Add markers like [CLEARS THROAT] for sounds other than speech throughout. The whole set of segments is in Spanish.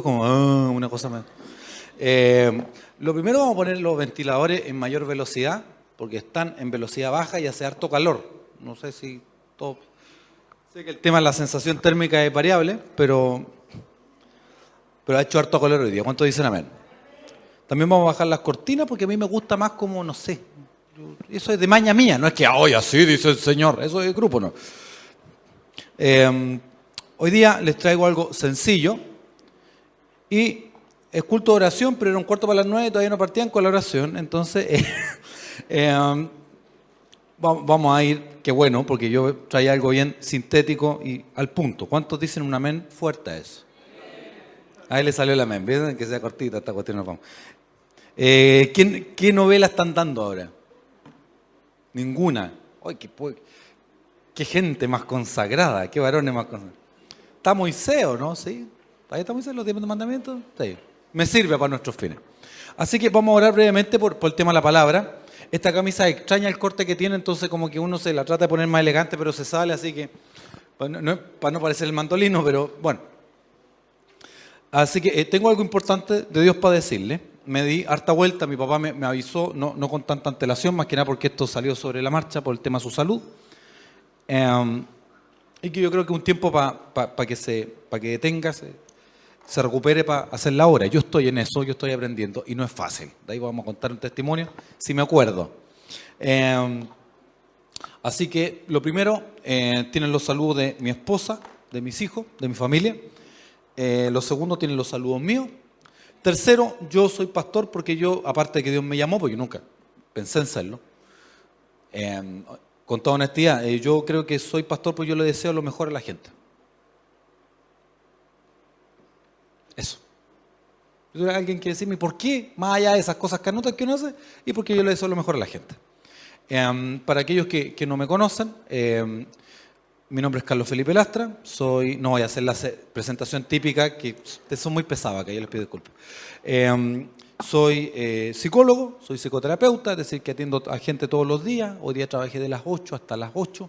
como ah, una cosa más. Eh, lo primero vamos a poner los ventiladores en mayor velocidad, porque están en velocidad baja y hace harto calor. No sé si todo... Sé que el tema de la sensación térmica es variable, pero, pero ha hecho harto calor hoy día. ¿Cuántos dicen amén? También vamos a bajar las cortinas porque a mí me gusta más como, no sé, eso es de maña mía, no es que, hoy así dice el Señor, eso es el grupo, no. Eh, hoy día les traigo algo sencillo y es culto de oración, pero era un cuarto para las nueve y todavía no partían con la oración, entonces [LAUGHS] eh, eh, vamos a ir, qué bueno, porque yo traía algo bien sintético y al punto. ¿Cuántos dicen un amén fuerte a eso? Ahí le salió el amén, ¿ven? Que sea cortita esta cuestión, nos vamos. ¿Qué novela están dando ahora? Ninguna. Ay, qué, qué, gente más consagrada, qué varones más consagrados. Está Moisés, ¿no? Sí. Ahí está Moisés, los diez mandamientos. Sí. Me sirve para nuestros fines. Así que vamos a orar brevemente por, el tema de la palabra. Esta camisa extraña el corte que tiene, entonces como que uno se la trata de poner más elegante, pero se sale, así que para no, parecer el mandolino, pero bueno. Así que eh, tengo algo importante de Dios para decirle me di harta vuelta, mi papá me, avisó, no, con tanta antelación, más que nada porque esto salió sobre la marcha por el tema de su salud. Em, y que yo creo que un tiempo para que se que detenga, recupere para hacer la hora. Yo estoy en eso, yo estoy aprendiendo y no es fácil. De ahí vamos a contar un testimonio, si me acuerdo. Em, así que lo primero, eh, tienen los saludos de mi esposa, de mis hijos, de mi familia. Eh, lo segundo, tienen los saludos míos Tercero, yo soy pastor porque yo, aparte de que Dios me llamó, porque yo nunca pensé en serlo, em, con toda honestidad, eh, yo creo que soy pastor porque yo le deseo lo mejor a la gente. Eso. Alguien quiere decirme, ¿por qué? Más allá de esas cosas canutas que uno hace, y porque yo le deseo lo mejor a la gente. Em, para aquellos que, no me conocen, em, mi nombre es Carlos Felipe Lastra, soy, no voy a hacer la presentación típica, que son muy pesadas, que yo les pido disculpas. Em, soy eh, psicólogo, soy psicoterapeuta, es decir, que atiendo a gente todos los días. Hoy día trabajé de las 8 hasta las 8,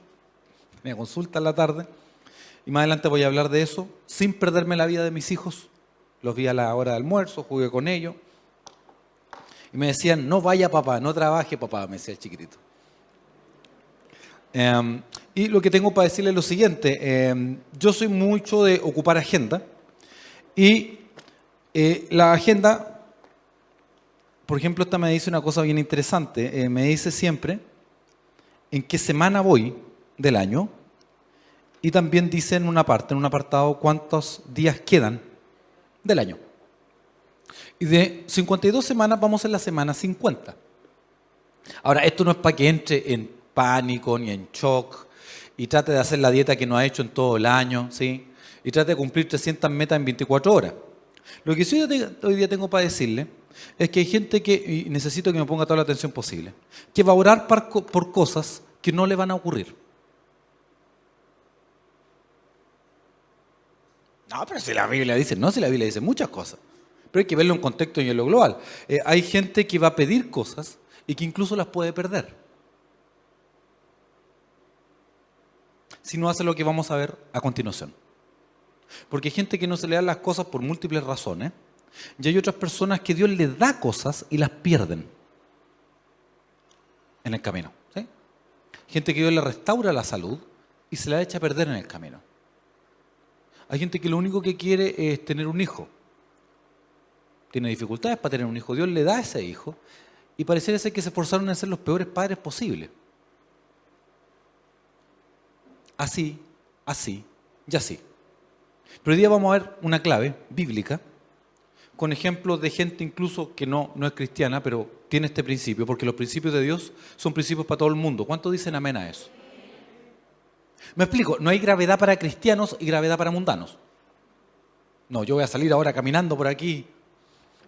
me consulta en la tarde. Y más adelante voy a hablar de eso, sin perderme la vida de mis hijos. Los vi a la hora de almuerzo, jugué con ellos. Y me decían, no vaya papá, no trabaje papá, me decía el chiquitito. Em, y lo que tengo para decirle es lo siguiente, em, yo soy mucho de ocupar agenda y eh, la agenda, por ejemplo, esta me dice una cosa bien interesante, eh, me dice siempre en qué semana voy del año y también dice en una parte, en un apartado, cuántos días quedan del año. Y de 52 semanas vamos en la semana 50. Ahora, esto no es para que entre en pánico ni en shock y trate de hacer la dieta que no ha hecho en todo el año, ¿sí? Y trate de cumplir 300 metas en 24 horas. Lo que sí hoy día tengo para decirle es que hay gente que, y necesito que me ponga toda la atención posible, que va a orar por cosas que no le van a ocurrir. No, pero si la Biblia dice, no, si la Biblia dice muchas cosas. Pero hay que verlo en contexto y en lo global. Eh, hay gente que va a pedir cosas y que incluso las puede perder. si no hace lo que vamos a ver a continuación. Porque hay gente que no se le dan las cosas por múltiples razones y hay otras personas que Dios le da cosas y las pierden en el camino. Gente que Dios le restaura la salud y se la echa a perder en el camino. Hay gente que lo único que quiere es tener un hijo. Tiene dificultades para tener un hijo. Dios le da ese hijo y pareciera ser que se esforzaron en ser los peores padres posibles así, así y así. Pero hoy día vamos a ver una clave bíblica con ejemplos de gente incluso que no, no es cristiana, pero tiene este principio, porque los principios de Dios son principios para todo el mundo. ¿Cuántos dicen amén a eso? Me explico, no hay gravedad para cristianos y gravedad para mundanos. No, yo voy a salir ahora caminando por aquí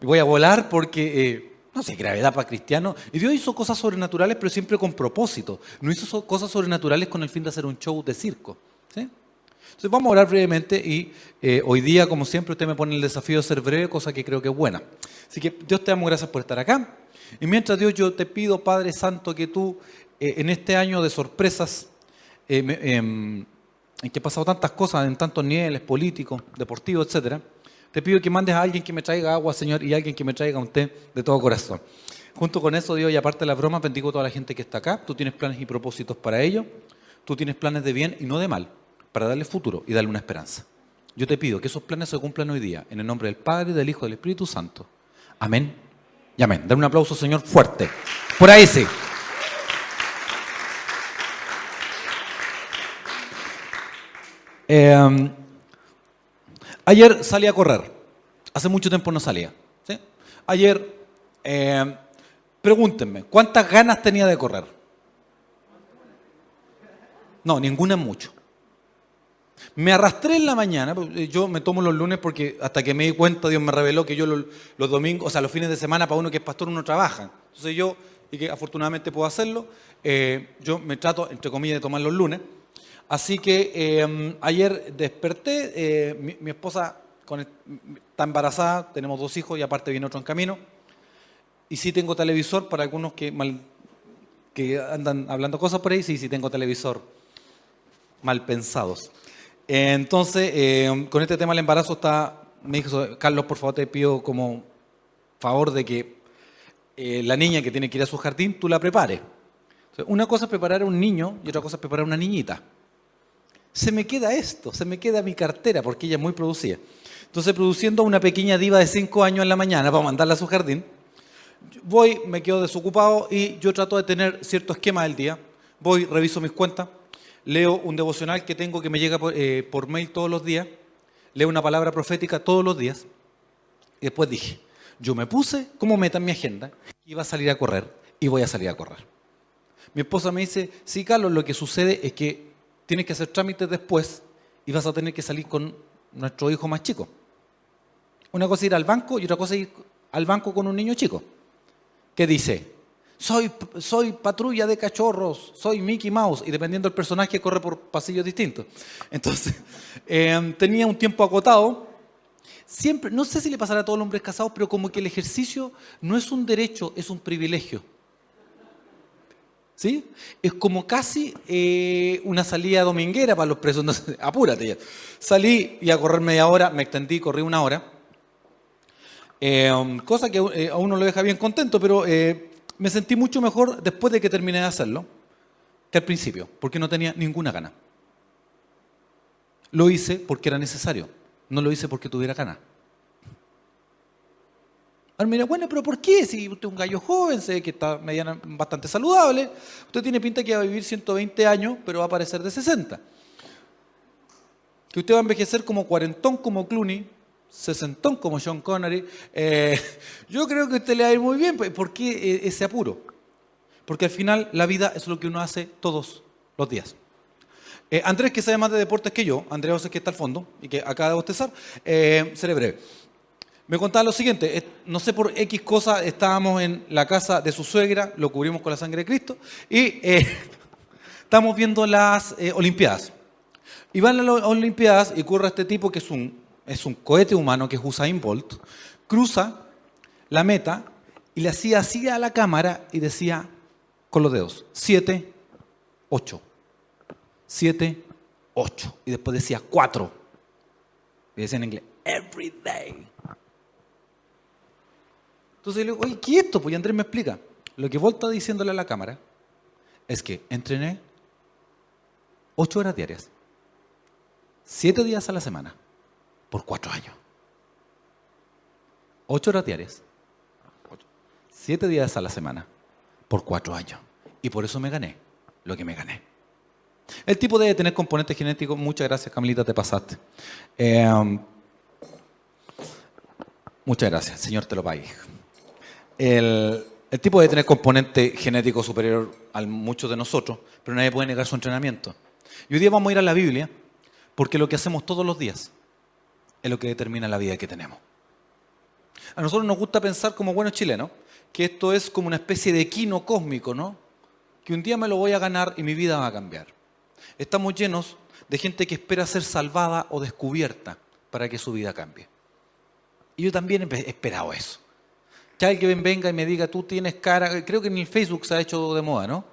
y voy a volar porque eh, no sé, gravedad para cristianos. Y Dios hizo cosas sobrenaturales, pero siempre con propósito. No hizo cosas sobrenaturales con el fin de hacer un show de circo. Entonces vamos a orar brevemente y eh, hoy día, como siempre, usted me pone el desafío de ser breve, cosa que creo que es buena. Así que Dios te damos gracias por estar acá. Y mientras Dios, yo te pido, Padre Santo, que tú eh, en este año de sorpresas, eh, em, en que he pasado tantas cosas en tantos niveles políticos, deportivos, etcétera, Te pido que mandes a alguien que me traiga agua, Señor, y alguien que me traiga un té de todo corazón. Junto con eso, Dios, y aparte de las bromas, bendigo a toda la gente que está acá. Tú tienes planes y propósitos para ellos. Tú tienes planes de bien y no de mal, para darle futuro y darle una esperanza. Yo te pido que esos planes se cumplan hoy día, en el nombre del Padre, del Hijo y del Espíritu Santo. Amén y amén. Dale un aplauso, Señor, fuerte. Por ahí sí. Em, ayer salí a correr. Hace mucho tiempo no salía. Ayer, em, pregúntenme, ¿cuántas ganas tenía de correr? No, ninguna mucho. Me arrastré en la mañana, eh, yo me tomo los lunes porque hasta que me di cuenta Dios me reveló que yo los, domingos, o sea, los fines de semana para uno que es pastor uno trabaja. Entonces yo, y que afortunadamente puedo hacerlo, eh, yo me trato, entre comillas, de tomar los lunes. Así que em, ayer desperté, eh, mi, esposa está embarazada, tenemos dos hijos y aparte viene otro en camino. Y sí tengo televisor para algunos que, mal, andan hablando cosas por ahí, sí, sí tengo televisor mal pensados. entonces, em, con este tema del embarazo está, me dijo, Carlos, por favor te pido como favor de que eh, la niña que tiene que ir a su jardín, tú la prepares. una cosa es preparar a un niño y otra cosa es preparar a una niñita se me queda esto, se me queda mi cartera, porque ella es muy producida. Entonces, produciendo una pequeña diva de 5 años en la mañana para mandarla a su jardín, voy, me quedo desocupado y yo trato de tener cierto esquema del día. Voy, reviso mis cuentas, leo un devocional que tengo que me llega por, eh, mail todos los días, leo una palabra profética todos los días. Y después dije, yo me puse como meta en mi agenda, iba a salir a correr y voy a salir a correr. Mi esposa me dice, sí, Carlos, lo que sucede es que tienes que hacer trámites después y vas a tener que salir con nuestro hijo más chico. Una cosa es ir al banco y otra cosa es ir al banco con un niño chico. ¿Qué dice? Soy, soy patrulla de cachorros, soy Mickey Mouse, y dependiendo del personaje corre por pasillos distintos. Entonces, [LAUGHS] em, tenía un tiempo acotado. Siempre, no sé si le pasará a todos los hombres casados, pero como que el ejercicio no es un derecho, es un privilegio. ¿Sí? Es como casi eh, una salida dominguera para los presos. [LAUGHS] apúrate ya. Salí y a correr media hora, me extendí, corrí una hora. Eh, cosa que eh, a uno lo deja bien contento, pero me sentí mucho mejor después de que terminé de hacerlo que al principio, porque no tenía ninguna gana. Lo hice porque era necesario, no lo hice porque tuviera ganas. Ahora mira, bueno, pero ¿por qué? Si usted es un gallo joven, sé que está mediana, bastante saludable, usted tiene pinta que va a vivir 120 años, pero va a parecer de 60. Que usted va a envejecer como cuarentón como Clooney, sesentón como Sean Connery. Eh, [LAUGHS] yo creo que usted le va a ir muy bien. ¿Por qué eh, ese apuro? Porque al final la vida es lo que uno hace todos los días. Eh, Andrés, que sabe más de deportes que yo, Andrés que está al fondo y que acaba de bostezar, seré breve. Me contaba lo siguiente, no sé por X cosa, estábamos en la casa de su suegra, lo cubrimos con la sangre de Cristo, y eh, [LAUGHS] estamos viendo las eh, Olimpiadas. Y van a las Olimpiadas y ocurre este tipo que es un, es un cohete humano, que es Usain Bolt, cruza la meta y le hacía así a la cámara y decía con los dedos, 7, 8, 7, 8. Y después decía 4. Y decía en inglés, every day. Entonces le digo, oye, ¿qué es esto? Pues Andrés me explica. Lo que Volta diciéndole a la cámara es que entrené ocho horas diarias, siete días a la semana, por cuatro años. Ocho horas diarias, siete días a la semana, por cuatro años. Y por eso me gané lo que me gané. El tipo debe tener componentes genéticos. Muchas gracias, Camilita, te pasaste. Eh, muchas gracias, Señor te lo pague. El, tipo debe tener componente genético superior a muchos de nosotros, pero nadie puede negar su entrenamiento. Y hoy día vamos a ir a la Biblia porque lo que hacemos todos los días es lo que determina la vida que tenemos. A nosotros nos gusta pensar como buenos chilenos que esto es como una especie de quino cósmico, ¿no? Que un día me lo voy a ganar y mi vida va a cambiar. Estamos llenos de gente que espera ser salvada o descubierta para que su vida cambie. Y yo también he esperado eso. Que alguien venga y me diga, tú tienes cara, creo que en el Facebook se ha hecho de moda, ¿no?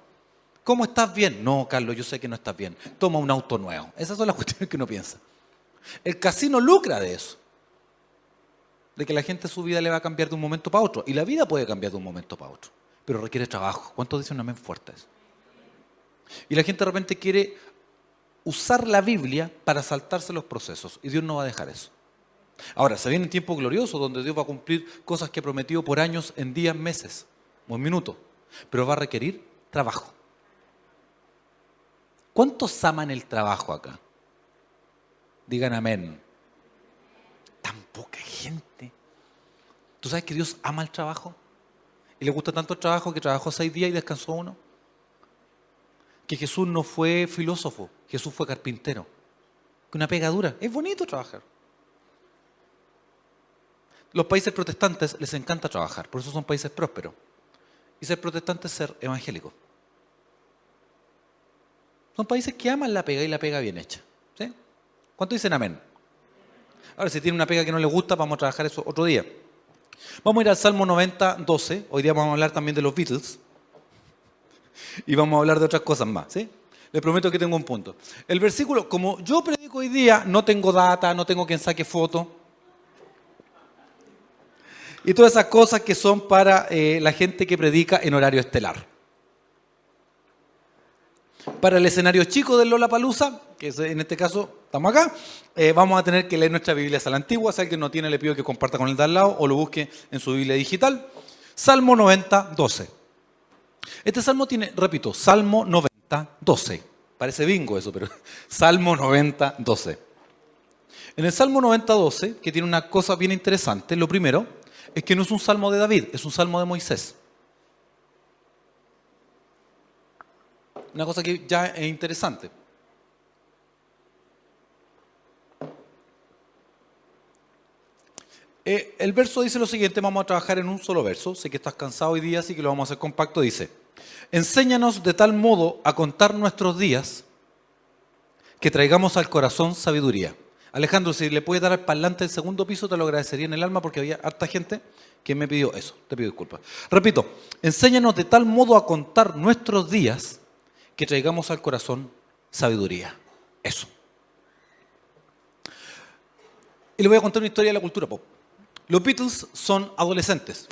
¿Cómo estás bien? No, Carlos, yo sé que no estás bien. Toma un auto nuevo. Esas son las [LAUGHS] cuestiones que uno piensa. El casino lucra de eso. de que la gente su vida le va a cambiar de un momento para otro. Y la vida puede cambiar de un momento para otro, pero requiere trabajo. ¿Cuántos dicen amén fuerte eso? Y la gente de repente quiere usar la Biblia para saltarse los procesos, y Dios no va a dejar eso. Ahora, se viene un tiempo glorioso donde Dios va a cumplir cosas que ha prometido por años, en días, meses, o en minutos, pero va a requerir trabajo. ¿Cuántos aman el trabajo acá? Digan amén. Tan poca gente. ¿Tú sabes que Dios ama el trabajo? Y le gusta tanto el trabajo que trabajó seis días y descansó uno. Que Jesús no fue filósofo, Jesús fue carpintero. Que una pegadura. Es bonito trabajar. Los países protestantes les encanta trabajar, por eso son países prósperos. Y ser protestante es ser evangélico. Son países que aman la pega y la pega bien hecha. ¿sí? ¿Cuánto dicen amén? Ahora, si tiene una pega que no le gusta, vamos a trabajar eso otro día. Vamos a ir al Salmo 90, 12. Hoy día vamos a hablar también de los Beatles. [LAUGHS] Y vamos a hablar de otras cosas más. ¿sí? Les prometo que tengo un punto. El versículo, como yo predico hoy día, no tengo data, no tengo quien saque foto. Y todas esas cosas que son para eh, la gente que predica en horario estelar. Para el escenario chico del Lola Palusa, que en este caso estamos acá, eh, vamos a tener que leer nuestra Biblia a la antigua. Si alguien no tiene, le pido que comparta con el de al lado o lo busque en su Biblia digital. Salmo 90, 12. Este salmo tiene, repito, Salmo 90, 12. Parece bingo eso, pero [LAUGHS] Salmo 90, 12. En el Salmo 90, 12, que tiene una cosa bien interesante, lo primero es que no es un salmo de David, es un salmo de Moisés. Una cosa que ya es interesante. Eh, el verso dice lo siguiente, vamos a trabajar en un solo verso, sé que estás cansado hoy día, así que lo vamos a hacer compacto, dice, enséñanos de tal modo a contar nuestros días que traigamos al corazón sabiduría. Alejandro, si le puedes dar al parlante del segundo piso, te lo agradecería en el alma porque había harta gente que me pidió eso, te pido disculpas. Repito, enséñanos de tal modo a contar nuestros días que traigamos al corazón sabiduría. Eso. Y le voy a contar una historia de la cultura pop. Los Beatles son adolescentes.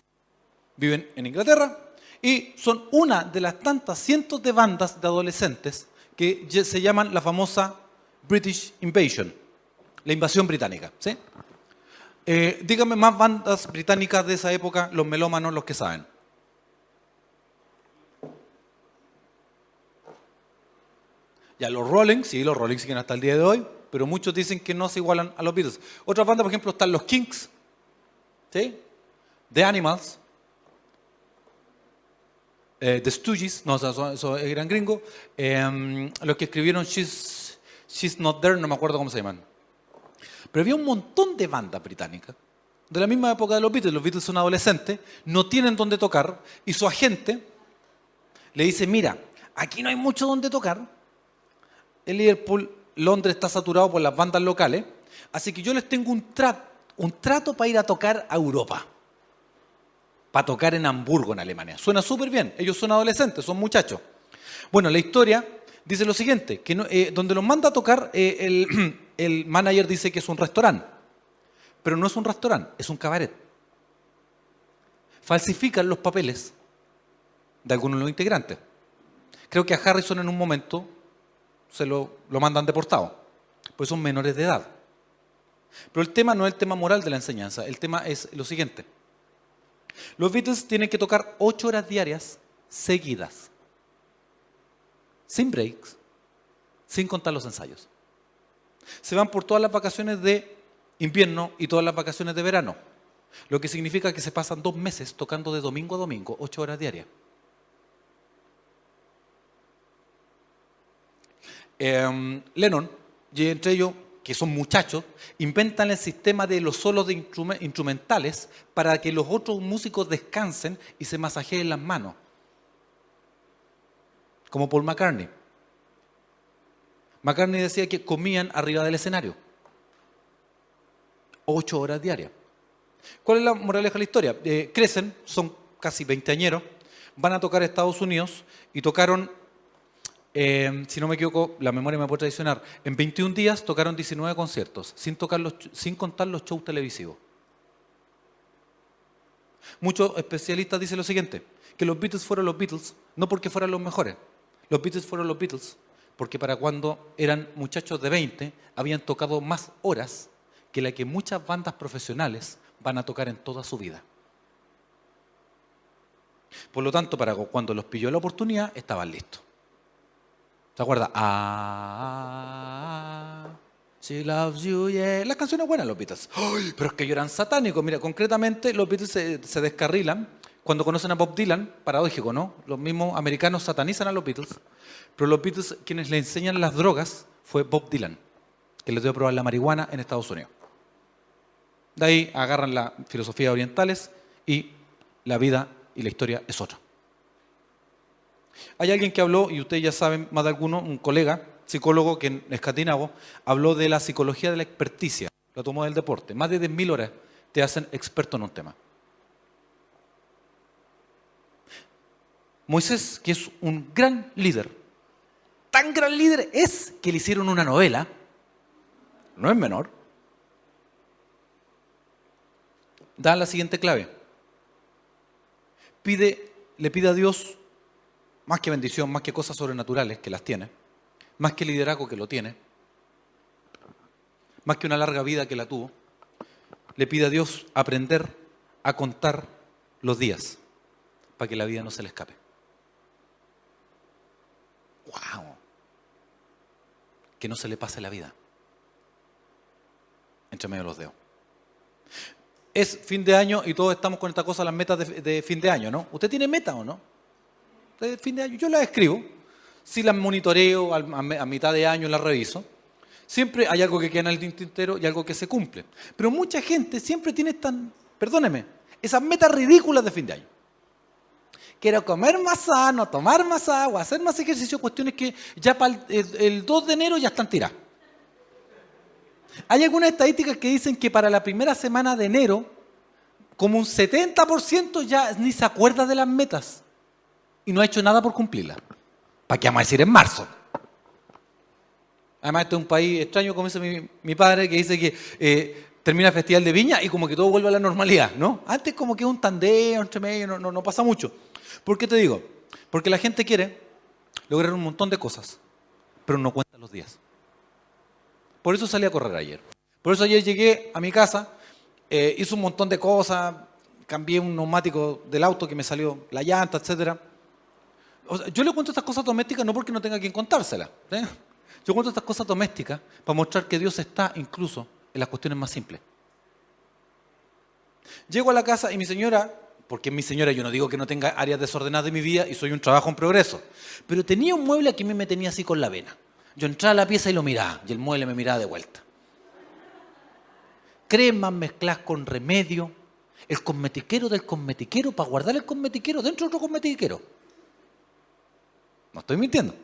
Viven en Inglaterra y son una de las tantas cientos de bandas de adolescentes que se llaman la famosa British Invasion, la invasión británica. ¿sí? Eh, díganme más bandas británicas de esa época, los melómanos, los que saben. Ya los Rolling, sí, los Rolling siguen hasta el día de hoy, pero muchos dicen que no se igualan a los Beatles. Otras bandas, por ejemplo, están los Kings, ¿sí? The Animals, eh, The Stooges, no, eso, eran gringos, em, los que escribieron She's, She's Not There, no me acuerdo cómo se llaman. Pero había un montón de bandas británicas, de la misma época de los Beatles. Los Beatles son adolescentes, no tienen dónde tocar, y su agente le dice, mira, aquí no hay mucho donde tocar, el Liverpool, Londres está saturado por las bandas locales, así que yo les tengo un, un trato para ir a tocar a Europa, para tocar en Hamburgo, en Alemania. Suena súper bien, ellos son adolescentes, son muchachos. Bueno, la historia dice lo siguiente, que eh, donde los manda a tocar, eh, el, [CLEARS THROAT] el manager dice que es un restaurante, pero no es un restaurante, es un cabaret. Falsifican los papeles de algunos de los integrantes. Creo que a Harrison en un momento se lo, mandan deportado, pues son menores de edad. Pero el tema no es el tema moral de la enseñanza, el tema es lo siguiente. Los Beatles tienen que tocar ocho horas diarias seguidas, sin breaks, sin contar los ensayos. Se van por todas las vacaciones de invierno y todas las vacaciones de verano, lo que significa que se pasan dos meses tocando de domingo a domingo, ocho horas diarias. Em, Lennon, y entre ellos, que son muchachos, inventan el sistema de los solos de instrumentales para que los otros músicos descansen y se masajeen las manos. Como Paul McCartney. McCartney decía que comían arriba del escenario. Ocho horas diarias. ¿Cuál es la moraleja de la historia? Eh, crecen, son casi veinteañeros, van a tocar a Estados Unidos y tocaron Em, si no me equivoco, la memoria me puede traicionar, en 21 días tocaron 19 conciertos, sin, tocar sin contar los shows televisivos. Muchos especialistas dicen lo siguiente, que los Beatles fueron los Beatles, no porque fueran los mejores. Los Beatles fueron los Beatles porque para cuando eran muchachos de 20 habían tocado más horas que la que muchas bandas profesionales van a tocar en toda su vida. Por lo tanto, para cuando los pilló la oportunidad, estaban listos. ¿Se acuerda? Ah, she loves you, yeah. Las canciones buenas, los Beatles. pero es que ellos eran satánicos. Mira, concretamente, los Beatles se descarrilan cuando conocen a Bob Dylan, paradójico, ¿no? Los mismos americanos satanizan a los Beatles, pero los Beatles quienes le enseñan las drogas fue Bob Dylan, que les dio a probar la marihuana en Estados Unidos. De ahí agarran las filosofías orientales y la vida y la historia es otra. Hay alguien que habló, y ustedes ya saben, más de alguno, un colega, psicólogo que en escatinavo, habló de la psicología de la experticia, lo tomó del deporte. Más de 10.000 horas te hacen experto en un tema. Moisés, que es un gran líder, tan gran líder es que le hicieron una novela, no es menor, da la siguiente clave. Pide, le pide a Dios más que bendición, más que cosas sobrenaturales que las tiene, más que liderazgo que lo tiene, más que una larga vida que la tuvo, le pide a Dios aprender a contar los días para que la vida no se le escape. ¡Wow! Que no se le pase la vida entre medio de los dedos. Es fin de año y todos estamos con esta cosa, las metas de, fin de año, ¿no? ¿Usted tiene meta o no? fin de año, yo las escribo, si las monitoreo a, mitad de año, las reviso. Siempre hay algo que queda en el tintero y algo que se cumple. Pero mucha gente siempre tiene tan, perdóneme, esas metas ridículas de fin de año. Quiero comer más sano, tomar más agua, hacer más ejercicio, cuestiones que ya para el, 2 de enero ya están tiradas. Hay algunas estadísticas que dicen que para la primera semana de enero, como un 70% ya ni se acuerda de las metas y no ha hecho nada por cumplirlas. ¿Para qué vamos a decir en marzo? Además, este es un país extraño, como dice mi, padre, que dice que eh, termina el Festival de Viña y como que todo vuelve a la normalidad, ¿no? Antes como que un tandeo entre medio, no, no, no pasa mucho. ¿Por qué te digo? Porque la gente quiere lograr un montón de cosas, pero no cuenta los días. Por eso salí a correr ayer. Por eso ayer llegué a mi casa, eh, hice un montón de cosas, cambié un neumático del auto que me salió la llanta, etc. yo le cuento estas cosas domésticas no porque no tenga quien contárselas. ¿eh? Yo cuento estas cosas domésticas para mostrar que Dios está incluso en las cuestiones más simples. Llego a la casa y mi señora porque mi señora yo no digo que no tenga áreas desordenadas de mi vida y soy un trabajo en progreso, pero tenía un mueble que a mí me tenía así con la vena. Yo entraba a la pieza y lo miraba, y el mueble me miraba de vuelta. Cremas mezcladas con remedio, el cosmetiquero del cosmetiquero para guardar el cosmetiquero dentro de otro cosmetiquero. No estoy mintiendo.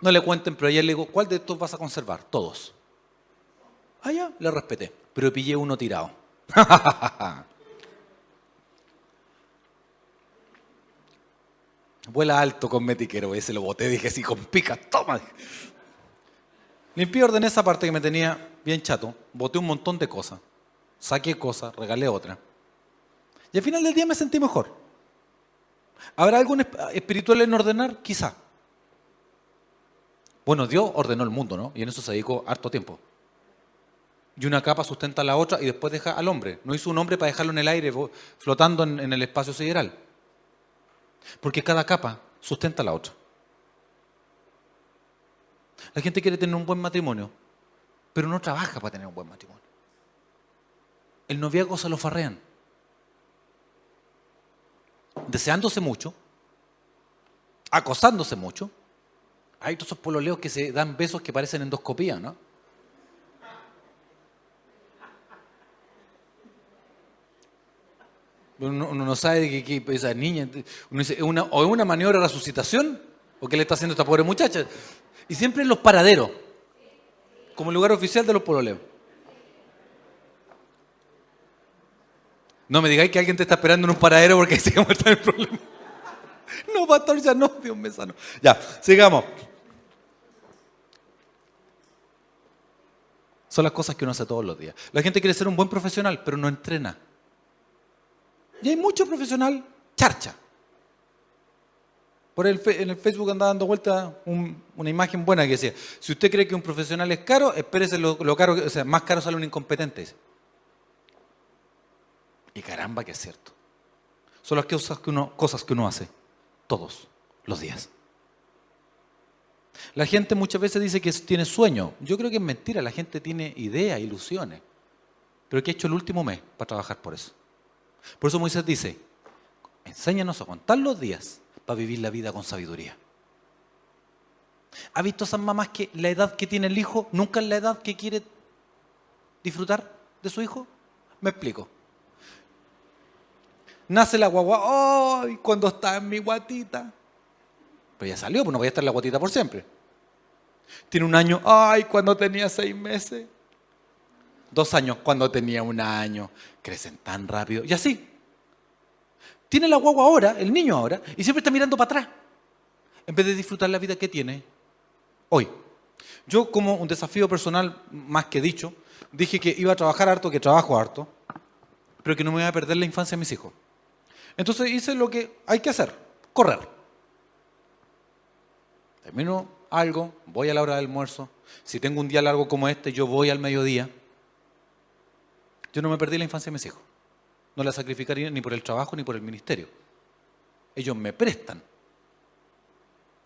No le cuenten, pero ayer le digo, ¿cuál de estos vas a conservar? Todos. Ah, ya, le respeté, pero pillé uno tirado. [LAUGHS] Vuela alto con metiquero, ese lo boté, dije así, con pica, toma. Limpié, ordené esa parte que me tenía bien chato, boté un montón de cosas, saqué cosas, regalé otra. Y al final del día me sentí mejor. ¿Habrá algún espiritual en ordenar? Quizá. Bueno, Dios ordenó el mundo, ¿no? Y en eso se dedicó harto tiempo y una capa sustenta la otra y después deja al hombre. No hizo un hombre para dejarlo en el aire, flotando en, el espacio sideral. Porque cada capa sustenta la otra. La gente quiere tener un buen matrimonio, pero no trabaja para tener un buen matrimonio. El noviazgo se lo farrean. Deseándose mucho, acosándose mucho. Hay todos esos pololeos que se dan besos que parecen endoscopía, ¿no? Uno, no sabe de qué, esa niña. Uno dice, una, o es una maniobra de resucitación, o qué le está haciendo esta pobre muchacha. Y siempre en los paraderos, como lugar oficial de los pololeos. No me digáis que alguien te está esperando en un paradero porque [LAUGHS] se está el problema. No, pastor, ya no, Dios me sano. Ya, sigamos. Son las cosas que uno hace todos los días. La gente quiere ser un buen profesional, pero no entrena Y hay mucho profesional charcha. Por el, en el Facebook anda dando vuelta una imagen buena que decía, si usted cree que un profesional es caro, espérese lo, caro, o sea, más caro sale un incompetente. Y caramba que es cierto. Son las cosas que uno, cosas que uno hace todos los días. La gente muchas veces dice que tiene sueño. Yo creo que es mentira, la gente tiene ideas, ilusiones. Pero ¿qué ha hecho el último mes para trabajar por eso? Por eso Moisés dice, enséñanos a contar los días para vivir la vida con sabiduría. ¿Ha visto esas mamás que la edad que tiene el hijo nunca es la edad que quiere disfrutar de su hijo? Me explico. Nace la guagua, ¡ay! cuando está en mi guatita. Pero ya salió, pues no voy a estar en la guatita por siempre. Tiene un año, ¡ay! cuando tenía seis meses. Dos años, cuando tenía un año. Crecen tan rápido. Y así. Tiene la guagua ahora, el niño ahora, y siempre está mirando para atrás. En vez de disfrutar la vida que tiene hoy. Yo, como un desafío personal, más que dicho, dije que iba a trabajar harto, que trabajo harto, pero que no me iba a perder la infancia de mis hijos. Entonces hice lo que hay que hacer, correr. Termino algo, voy a la hora del almuerzo. Si tengo un día largo como este, yo voy al mediodía. Yo no me perdí la infancia de mis hijos. No la sacrificaría ni por el trabajo ni por el ministerio. Ellos me prestan.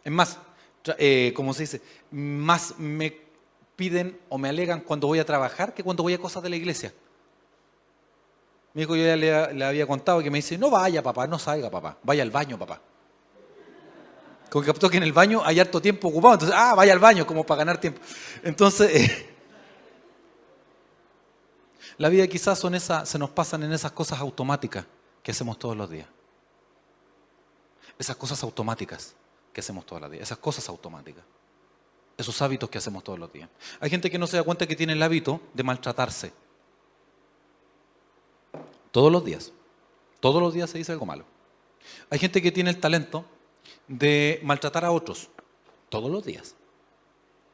Es más, eh, como se dice, más me piden o me alegan cuando voy a trabajar que cuando voy a cosas de la iglesia. Mi hijo yo ya le, había contado que me dice, no vaya papá, no salga papá, vaya al baño papá. Como que captó que en el baño hay harto tiempo ocupado, entonces, ah, vaya al baño como para ganar tiempo. Entonces, [LAUGHS] La vida quizás son esas, se nos pasan en esas cosas automáticas que hacemos todos los días. Esas cosas automáticas que hacemos todos los días. Esas cosas automáticas. Esos hábitos que hacemos todos los días. Hay gente que no se da cuenta que tiene el hábito de maltratarse. Todos los días. Todos los días se dice algo malo. Hay gente que tiene el talento de maltratar a otros. Todos los días.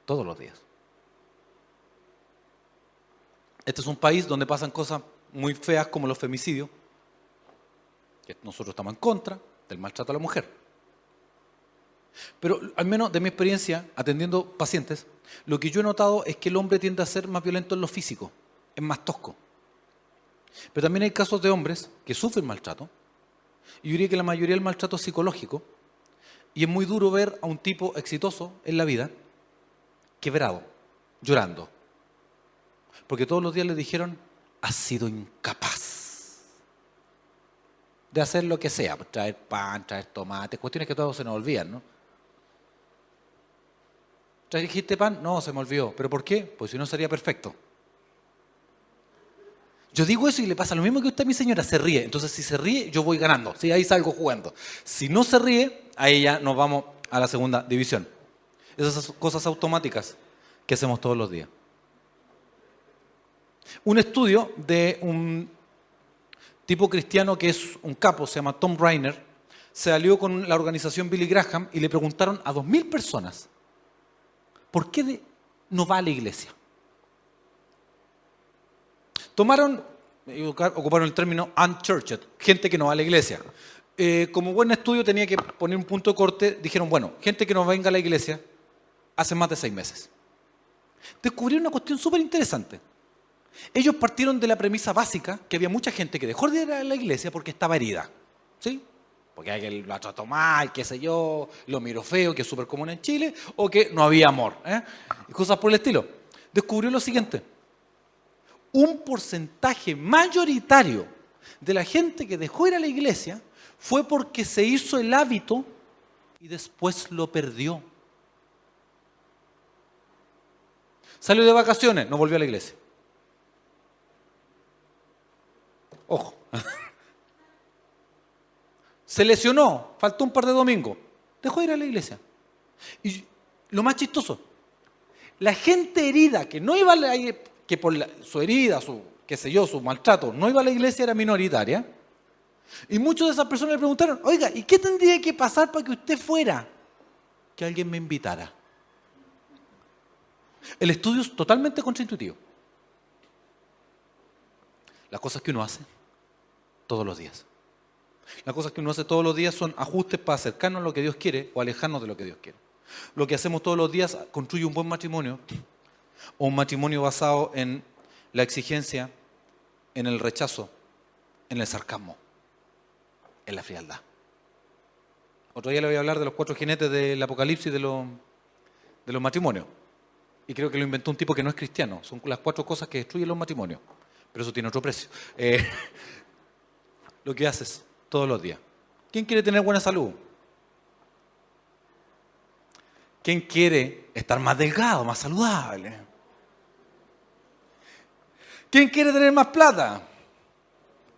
Todos los días. Este es un país donde pasan cosas muy feas como los femicidios, que nosotros estamos en contra del maltrato a la mujer. Pero al menos de mi experiencia atendiendo pacientes, lo que yo he notado es que el hombre tiende a ser más violento en lo físico, es más tosco. Pero también hay casos de hombres que sufren maltrato, y yo diría que la mayoría del maltrato es psicológico, y es muy duro ver a un tipo exitoso en la vida quebrado, llorando, porque todos los días le dijeron, has sido incapaz de hacer lo que sea, pues, traer pan, traer tomate, cuestiones que todos se nos olvidan, ¿no? ¿Trajiste pan? No, se me olvidó. ¿Pero por qué? Pues si no sería perfecto. Yo digo eso y le pasa lo mismo que usted, mi señora, se ríe. Entonces, si se ríe, yo voy ganando. Sí, ahí salgo jugando. Si no se ríe, ahí ya nos vamos a la segunda división. Esas cosas automáticas que hacemos todos los días. Un estudio de un tipo cristiano que es un capo, se llama Tom Reiner, se alió con la organización Billy Graham y le preguntaron a 2.000 personas, ¿por qué no va a la iglesia? Tomaron, ocuparon el término unchurched, gente que no va a la iglesia. Eh, como buen estudio tenía que poner un punto de corte, dijeron, bueno, gente que no venga a la iglesia hace más de seis meses. Descubrieron una cuestión súper interesante. Ellos partieron de la premisa básica que había mucha gente que dejó de ir a la iglesia porque estaba herida. ¿Sí? Porque alguien lo trató mal, qué sé yo, lo miró feo, que es súper común en Chile, o que no había amor. ¿eh? Y cosas por el estilo. Descubrió lo siguiente. Un porcentaje mayoritario de la gente que dejó ir a la iglesia fue porque se hizo el hábito y después lo perdió. Salió de vacaciones, no volvió a la iglesia. Ojo. [LAUGHS] Se lesionó, faltó un par de domingos. Dejó de ir a la iglesia. Y lo más chistoso, la gente herida que no iba a la, que por su herida, su qué sé yo, su maltrato, no iba a la iglesia era minoritaria. Y muchas de esas personas le preguntaron, oiga, ¿y qué tendría que pasar para que usted fuera? Que alguien me invitara. El estudio es totalmente contraintuitivo. Las cosas que uno hace todos los días. Las cosas que uno hace todos los días son ajustes para acercarnos a lo que Dios quiere o alejarnos de lo que Dios quiere. Lo que hacemos todos los días construye un buen matrimonio o un matrimonio basado en la exigencia, en el rechazo, en el sarcasmo, en la frialdad. Otro día le voy a hablar de los cuatro jinetes del apocalipsis de de los matrimonios. Y creo que lo inventó un tipo que no es cristiano. Son las cuatro cosas que destruyen los matrimonios. Pero eso tiene otro precio. Eh, [LAUGHS] lo que haces todos los días. ¿Quién quiere tener buena salud? ¿Quién quiere estar más delgado, más saludable? ¿Quién quiere tener más plata?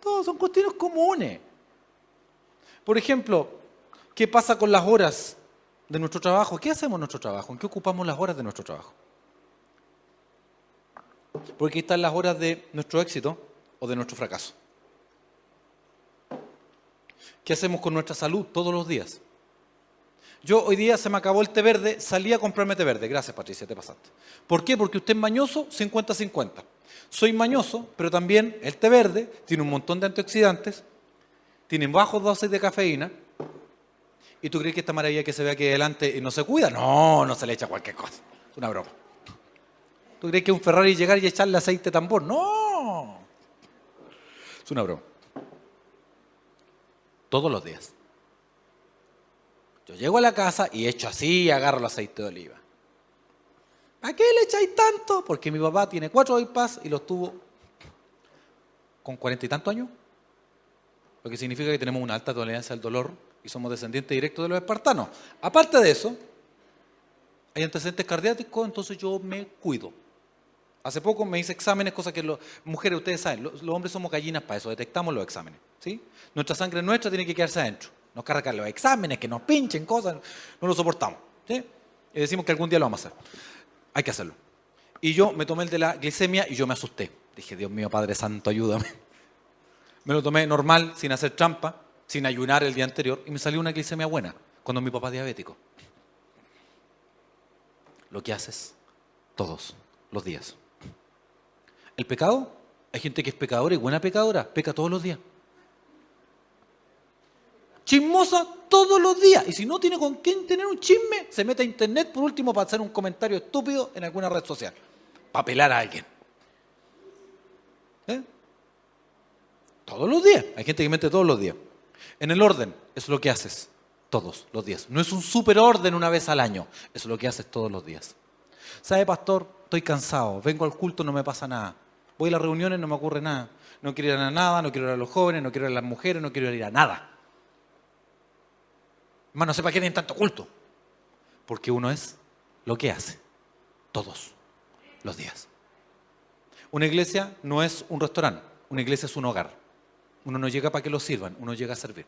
Todos son cuestiones comunes. Por ejemplo, ¿qué pasa con las horas de nuestro trabajo? ¿Qué hacemos nuestro trabajo? ¿En qué ocupamos las horas de nuestro trabajo? Porque están las horas de nuestro éxito o de nuestro fracaso. ¿Qué hacemos con nuestra salud todos los días? Yo hoy día se me acabó el té verde, salí a comprarme té verde. Gracias, Patricia, te pasaste. ¿Por qué? Porque usted es mañoso 50-50. Soy mañoso, pero también el té verde tiene un montón de antioxidantes, tiene bajos dosis de cafeína. ¿Y tú crees que esta maravilla que se ve aquí adelante no se cuida? No, no se le echa cualquier cosa. Es una broma. ¿Tú crees que un Ferrari llegar y echarle aceite tambor? No. Es una broma todos los días. Yo llego a la casa y echo así y agarro el aceite de oliva. ¿A qué le echáis tanto? Porque mi papá tiene cuatro bypass y los tuvo con cuarenta y tantos años. Lo que significa que tenemos una alta tolerancia al dolor y somos descendientes directos de los espartanos. Aparte de eso, hay antecedentes cardíacos, entonces yo me cuido. Hace poco me hice exámenes, cosas que las mujeres, ustedes saben, los, hombres somos gallinas para eso, detectamos los exámenes. ¿sí? Nuestra sangre nuestra tiene que quedarse adentro. Nos cargan los exámenes, que nos pinchen cosas, no lo soportamos. ¿sí? Y decimos que algún día lo vamos a hacer. Hay que hacerlo. Y yo me tomé el de la glicemia y yo me asusté. Dije, Dios mío, Padre Santo, ayúdame. Me lo tomé normal, sin hacer trampa, sin ayunar el día anterior, y me salió una glicemia buena, cuando mi papá es diabético. Lo que haces todos los días. El pecado, hay gente que es pecadora y buena pecadora, peca todos los días. Chismosa todos los días. Y si no tiene con quién tener un chisme, se mete a internet por último para hacer un comentario estúpido en alguna red social. Para pelar a alguien. ¿Eh? Todos los días. Hay gente que mete todos los días. En el orden, es lo que haces todos los días. No es un super orden una vez al año. Es lo que haces todos los días. ¿Sabe, pastor? Estoy cansado. Vengo al culto, no me pasa nada. Voy a las reuniones, no me ocurre nada. No quiero ir a nada, no quiero ir a los jóvenes, no quiero ir a las mujeres, no quiero ir a nada. Hermano, para qué tienen tanto culto. Porque uno es lo que hace todos los días. Una iglesia no es un restaurante, una iglesia es un hogar. Uno no llega para que lo sirvan, uno llega a servir.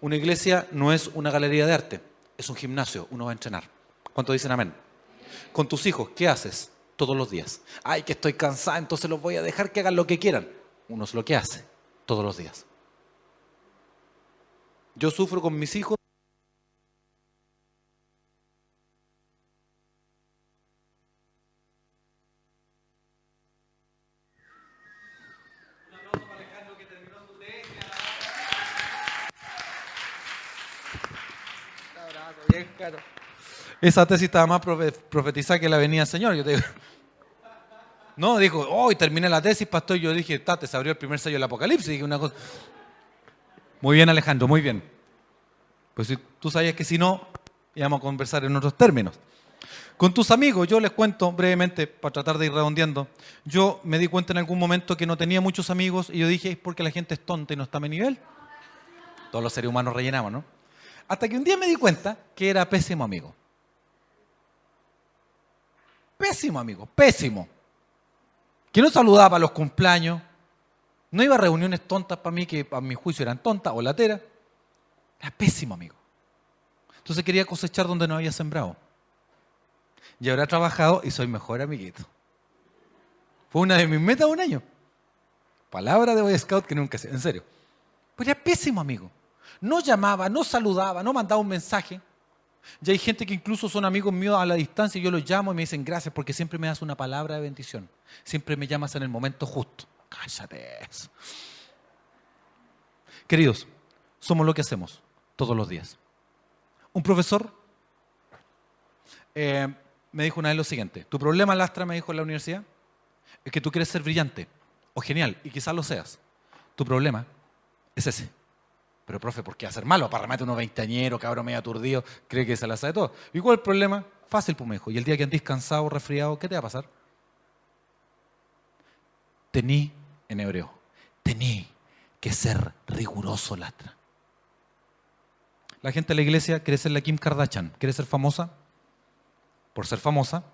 Una iglesia no es una galería de arte, es un gimnasio, uno va a entrenar. ¿Cuántos dicen amén? Con tus hijos, ¿qué haces? todos los días. Ay, que estoy cansada, entonces los voy a dejar que hagan lo que quieran. Uno es lo que hace todos los días. Yo sufro con mis hijos. Esa tesis estaba más profetizada que la venía Señor. Yo te digo, [LAUGHS] no, dijo, hoy terminé la tesis, pastor. Yo dije, tate, se abrió el primer sello del Apocalipsis. Dije una cosa. Muy bien, Alejandro, muy bien. Pues si tú sabías que si no, íbamos a conversar en otros términos. Con tus amigos, yo les cuento brevemente, para tratar de ir redondeando. Yo me di cuenta en algún momento que no tenía muchos amigos y yo dije, es porque la gente es tonta y no está a mi nivel. Todos los seres humanos rellenamos, ¿no? Hasta que un día me di cuenta que era pésimo amigo. Pésimo amigo, pésimo que no saludaba a los cumpleaños, no iba a reuniones tontas para mí, que a mi juicio eran tontas o lateras. Era pésimo, amigo. Entonces quería cosechar donde no había sembrado. Y he trabajado y soy mejor amiguito. Fue una de mis metas de un año. Palabra de Boy Scout que nunca sé, en serio. Pero era pésimo, amigo. No llamaba, no saludaba, no mandaba un mensaje. Ya hay gente que incluso son amigos míos a la distancia y yo los llamo y me dicen gracias porque siempre me das una palabra de bendición. Siempre me llamas en el momento justo. Cállate eso. Queridos, somos lo que hacemos todos los días. Un profesor eh, me dijo una vez lo siguiente, tu problema, Lastra, me dijo en la universidad, es que tú quieres ser brillante o genial, y quizás lo seas. Tu problema es ese. Pero, profe, ¿por qué hacer malo? Para remate unos veinteañeros, cabrón medio aturdido, cree que se la sabe todo. ¿Y cuál es el problema? Fácil, pues. Y el día que andís cansado, resfriado, ¿qué te va a pasar? Tení, en hebreo, tení que ser riguroso, lastra. La gente de la iglesia quiere ser la Kim Kardashian, quiere ser famosa por ser famosa,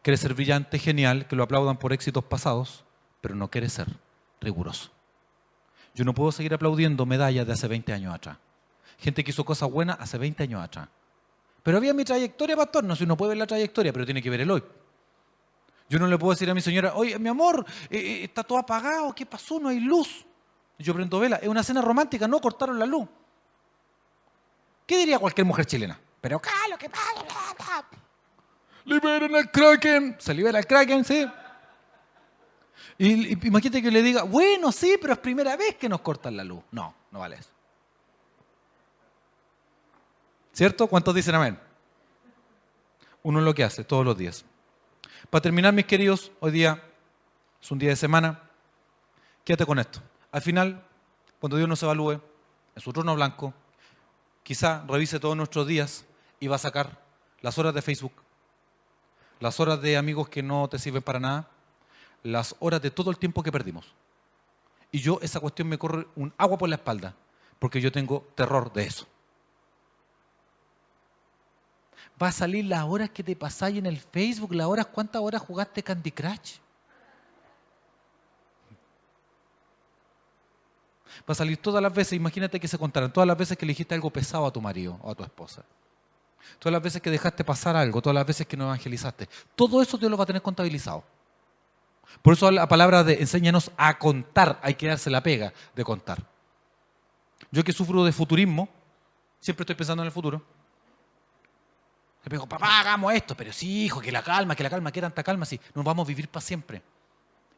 quiere ser brillante, genial, que lo aplaudan por éxitos pasados, pero no quiere ser riguroso. Yo no puedo seguir aplaudiendo medallas de hace 20 años atrás. Gente que hizo cosas buenas hace 20 años atrás. Pero había mi trayectoria, pastor. No, si uno puede ver la trayectoria, pero tiene que ver el hoy. Yo no le puedo decir a mi señora, oye, mi amor, eh, eh, está todo apagado, ¿qué pasó? No hay luz. yo prendo vela, es una cena romántica, no cortaron la luz. ¿Qué diría cualquier mujer chilena? Pero, ¿qué lo que pasa? Liberen al Kraken. Se libera el Kraken, sí. Y, imagínate que le diga, bueno, sí, pero es primera vez que nos cortan la luz. No, no vale eso. ¿Cierto? ¿Cuántos dicen amén? Uno es lo que hace todos los días. Para terminar, mis queridos, hoy día es un día de semana. Quédate con esto. Al final, cuando Dios nos evalúe en su trono blanco, quizá revise todos nuestros días y va a sacar las horas de Facebook, las horas de amigos que no te sirven para nada, las horas de todo el tiempo que perdimos. Y yo esa cuestión me corre un agua por la espalda, porque yo tengo terror de eso. Va a salir las horas que te pasáis en el Facebook, las horas, ¿cuántas horas jugaste Candy Crush? Va a salir todas las veces, imagínate que se contaran, todas las veces que le dijiste algo pesado a tu marido o a tu esposa. Todas las veces que dejaste pasar algo, todas las veces que no evangelizaste. Todo eso Dios lo va a tener contabilizado. Por eso la palabra de enséñanos a contar, hay que darse la pega de contar. Yo que sufro de futurismo, siempre estoy pensando en el futuro. Le digo, papá, hagamos esto, pero sí, hijo, que la calma, que la calma, que tanta calma, sí, nos vamos a vivir para siempre.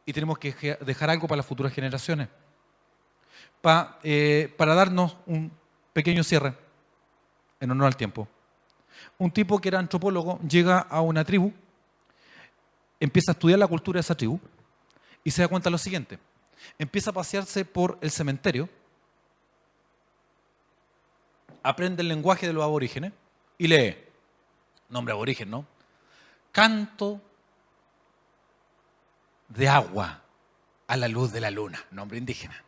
Y tenemos que dejar algo para las futuras generaciones. Eh, para darnos un pequeño cierre, en honor al tiempo. Un tipo que era antropólogo llega a una tribu, empieza a estudiar la cultura de esa tribu y se da cuenta de lo siguiente. Empieza a pasearse por el cementerio, aprende el lenguaje de los aborígenes y lee nombre aborigen, ¿no? Canto de agua a la luz de la luna, nombre indígena.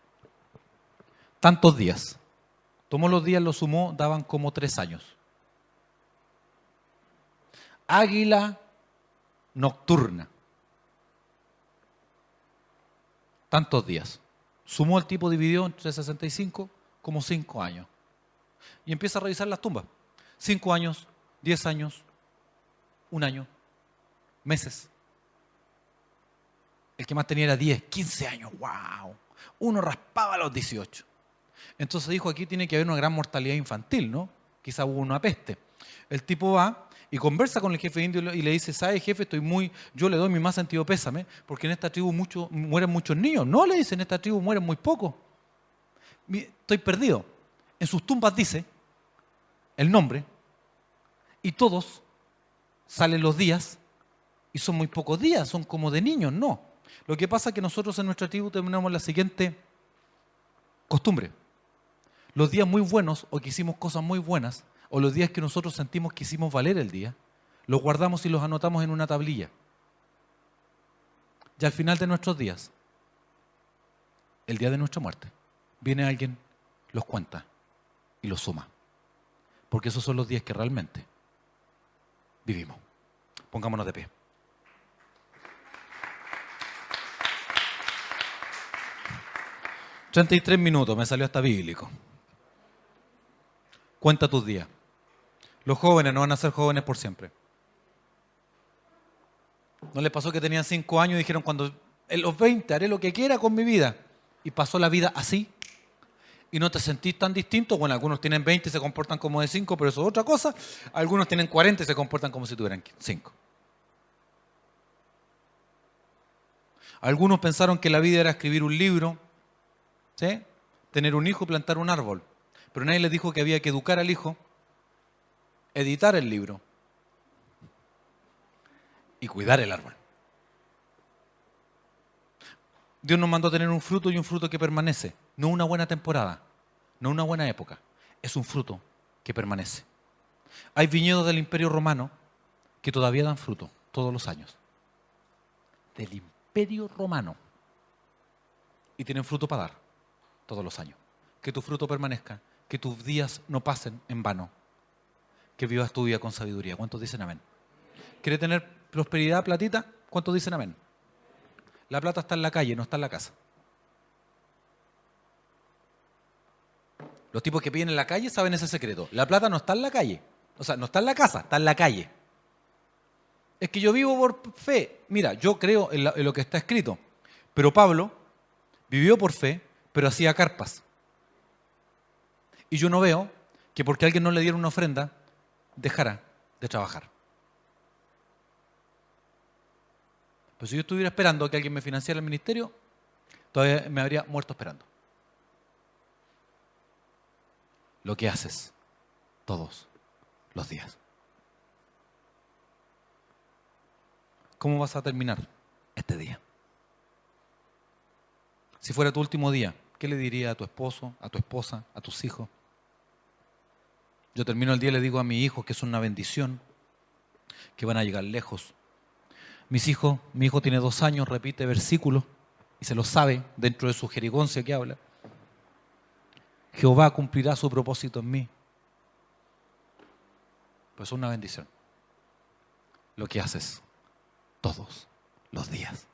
Tantos días. Tomó los días, lo sumó, daban como tres años. Águila nocturna. Tantos días. Sumó el tipo, dividió entre 65 como cinco años. Y empieza a revisar las tumbas. Cinco años, diez años, un año, meses. El que más tenía era 10, 15 años, wow. Uno raspaba a los 18. Entonces dijo, aquí tiene que haber una gran mortalidad infantil, ¿no? Quizá hubo una peste. El tipo va y conversa con el jefe indio y le dice, ¿sabe jefe? Estoy muy, yo le doy mi más sentido pésame, porque en esta tribu mucho, mueren muchos niños. No le dice, en esta tribu mueren muy pocos. Estoy perdido. En sus tumbas dice el nombre y todos salen los días y son muy pocos días, son como de niños, no. Lo que pasa es que nosotros en nuestra tribu tenemos la siguiente costumbre. Los días muy buenos o que hicimos cosas muy buenas, o los días que nosotros sentimos que hicimos valer el día, los guardamos y los anotamos en una tablilla. Y al final de nuestros días, el día de nuestra muerte, viene alguien, los cuenta y los suma. Porque esos son los días que realmente vivimos. Pongámonos de pie. ...33 minutos, me salió hasta bíblico. Cuenta tus días. Los jóvenes no van a ser jóvenes por siempre. ¿No les pasó que tenían 5 años y dijeron cuando en los 20 haré lo que quiera con mi vida? Y pasó la vida así y no te sentís tan distinto. Bueno, algunos tienen 20 y se comportan como de 5, pero eso es otra cosa. Algunos tienen 40 y se comportan como si tuvieran 5. Algunos pensaron que la vida era escribir un libro, ¿sí? tener un hijo plantar un árbol. Pero nadie les dijo que había que educar al hijo, editar el libro y cuidar el árbol. Dios nos mandó a tener un fruto y un fruto que permanece, no una buena temporada, no una buena época, es un fruto que permanece. Hay viñedos del Imperio Romano que todavía dan fruto todos los años. Del Imperio Romano. Y tienen fruto para dar todos los años. Que tu fruto permanezca, que tus días no pasen en vano. Que vivas tu vida con sabiduría. ¿Cuántos dicen amén? ¿Quiere tener prosperidad, platita? ¿Cuántos dicen amén? La plata está en la calle, no está en la casa. Los tipos que piden en la calle saben ese secreto. La plata no está en la calle. O sea, no está en la casa, está en la calle. Es que yo vivo por fe. Mira, yo creo en, en lo que está escrito. Pero Pablo vivió por fe, pero hacía carpas. Y yo no veo que porque alguien no le diera una ofrenda, dejara de trabajar. Pues si yo estuviera esperando que alguien me financiara el ministerio, todavía me habría muerto esperando. Lo que haces todos los días. ¿Cómo vas a terminar este día? Si fuera tu último día, ¿qué le diría a tu esposo, a tu esposa, a tus hijos? Yo termino el día y le digo a mi hijo que es una bendición, que van a llegar lejos. Mis hijos, mi hijo tiene dos años, repite versículos y se lo sabe dentro de su jerigoncia que habla. Jehová cumplirá su propósito en mí. Pues es una bendición. Lo que haces todos los días.